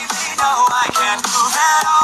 Baby, no, I can't move at all.